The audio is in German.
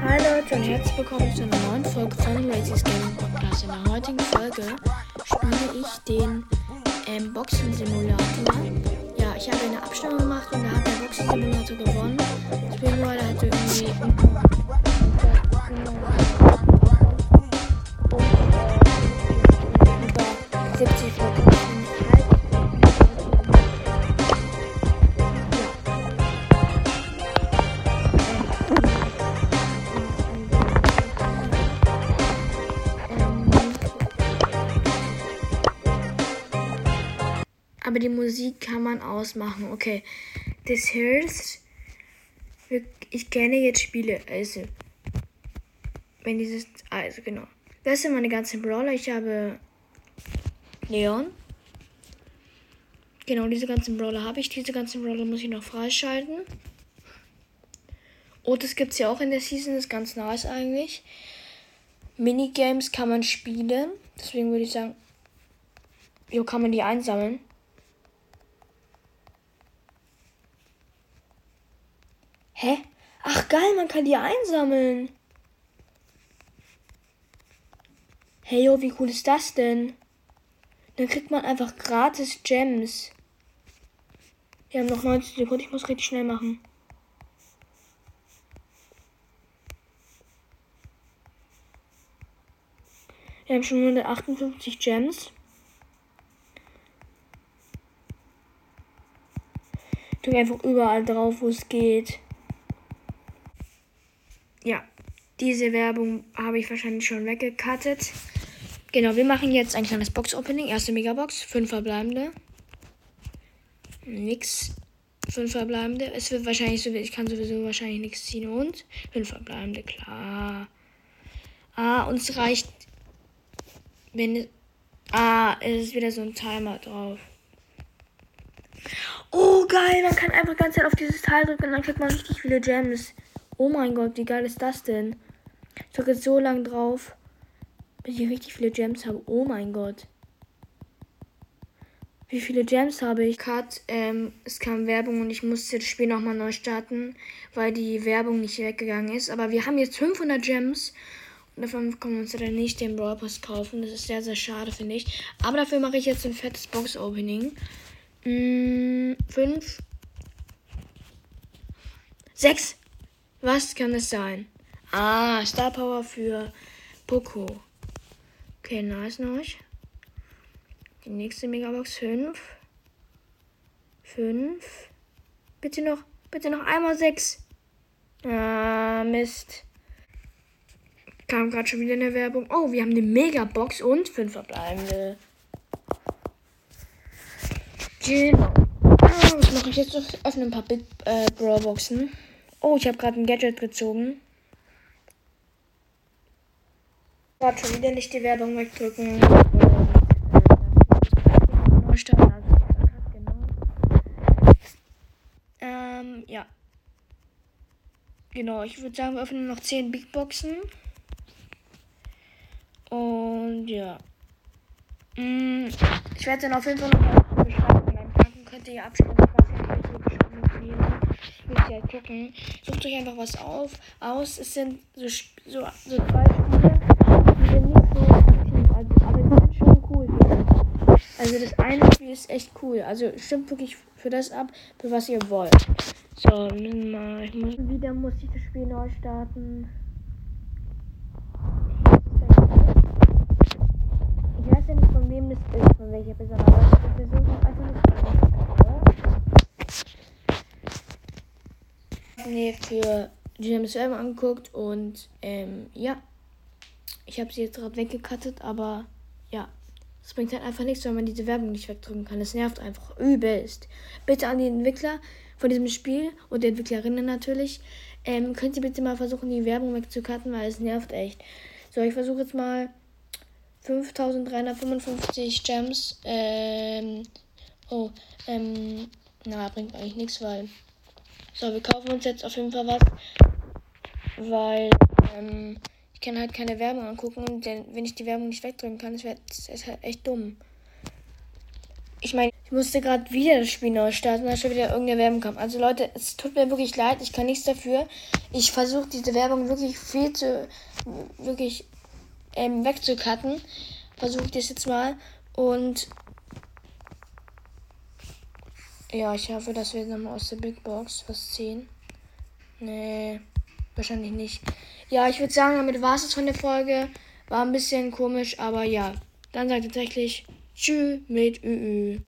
Hi Leute und herzlich willkommen zu einer neuen Folge von Races Gaming Podcast. In der heutigen Folge spiele ich den ähm, Boxen Simulator. Ja, ich habe eine Abstimmung gemacht und da hat der Boxen Simulator gewonnen. Deswegen war der halt irgendwie über 70 Prozent. Aber die Musik kann man ausmachen. Okay. Das heißt, ich kenne jetzt Spiele. Also, wenn dieses. Also, genau. Das sind meine ganzen Brawler. Ich habe Leon. Genau, diese ganzen Brawler habe ich. Diese ganzen Brawler muss ich noch freischalten. Und das gibt es ja auch in der Season. Ist ganz nice eigentlich. Minigames kann man spielen. Deswegen würde ich sagen, jo, kann man die einsammeln. Hä? Ach geil, man kann die einsammeln. Hey, yo, wie cool ist das denn? Dann kriegt man einfach gratis Gems. Wir haben noch 90 Sekunden, ich muss richtig schnell machen. Wir haben schon 158 Gems. Ich drücke einfach überall drauf, wo es geht ja, diese Werbung habe ich wahrscheinlich schon weggekattet. Genau, wir machen jetzt ein kleines Box-Opening. Erste Megabox, fünf verbleibende. Nix. Fünf verbleibende. Es wird wahrscheinlich so, ich kann sowieso wahrscheinlich nichts ziehen und fünf verbleibende, klar. Ah, uns reicht, wenn, ah, es ist wieder so ein Timer drauf. Oh, geil, man kann einfach ganz Zeit auf dieses Teil drücken und dann kriegt man richtig viele Gems. Oh mein Gott, wie geil ist das denn? Ich drücke jetzt so lang drauf, bis ich richtig viele Gems habe. Oh mein Gott. Wie viele Gems habe ich? Cut, ähm, es kam Werbung und ich musste das Spiel nochmal neu starten, weil die Werbung nicht weggegangen ist. Aber wir haben jetzt 500 Gems und davon können wir uns dann nicht den Brawl Pass kaufen. Das ist sehr, sehr schade, finde ich. Aber dafür mache ich jetzt ein fettes Box-Opening. 5. 6. Was kann es sein? Ah, Star Power für Poco. Okay, nice noch. Die nächste Megabox 5. 5. Bitte noch, bitte noch einmal 6. Ah, Mist. Kam gerade schon wieder eine Werbung. Oh, wir haben eine Megabox und 5 verbleibende. Genau. Ah, was mache ich jetzt? Öffne ein paar Bit äh, Brawlboxen. Oh, ich habe gerade ein Gadget gezogen. Warte, schon wieder nicht die Werbung wegdrücken. Ähm, ja. Genau, ich würde sagen, wir öffnen noch 10 Big Boxen. Und ja. Mm, ich werde dann auf jeden Fall noch beschreiben. Dann könnt ihr abstimmen, halt gucken. Sucht euch einfach was auf, aus. Es sind so, so, so zwei Spiele, die sind nicht so aktiv, also, aber die sind schon cool. Also das eine Spiel ist echt cool. Also stimmt wirklich für das ab, für was ihr wollt. So, mal, ich muss wieder muss ich das Spiel neu starten. Ich weiß ja nicht, von wem das ist, von welcher Person, aber ich versuche einfach nicht nee, für James Web angeguckt und ähm, ja, ich habe sie jetzt gerade weggekattet, aber ja, es bringt halt einfach nichts, wenn man diese Werbung nicht wegdrücken kann. Das nervt einfach übelst. Bitte an die Entwickler von diesem Spiel und die Entwicklerinnen natürlich, ähm, könnt ihr bitte mal versuchen, die Werbung wegzukatten, weil es nervt echt. So, ich versuche jetzt mal 5355 Gems. Ähm, oh, ähm, na, bringt eigentlich nichts, weil so, wir kaufen uns jetzt auf jeden Fall was, weil ähm, ich kann halt keine Werbung angucken und denn, wenn ich die Werbung nicht wegdrücken kann, ist, ist halt echt dumm. Ich meine, ich musste gerade wieder das Spiel neu starten, weil schon wieder irgendeine Werbung kam. Also Leute, es tut mir wirklich leid, ich kann nichts dafür. Ich versuche diese Werbung wirklich viel zu, wirklich ähm, wegzucutten. Versuche ich das jetzt mal. Und ja, ich hoffe, dass wir jetzt nochmal aus der Big Box was ziehen. Nee, wahrscheinlich nicht. Ja, ich würde sagen, damit war es von der Folge. War ein bisschen komisch, aber ja. Dann sagt tatsächlich Tschüss mit Ü.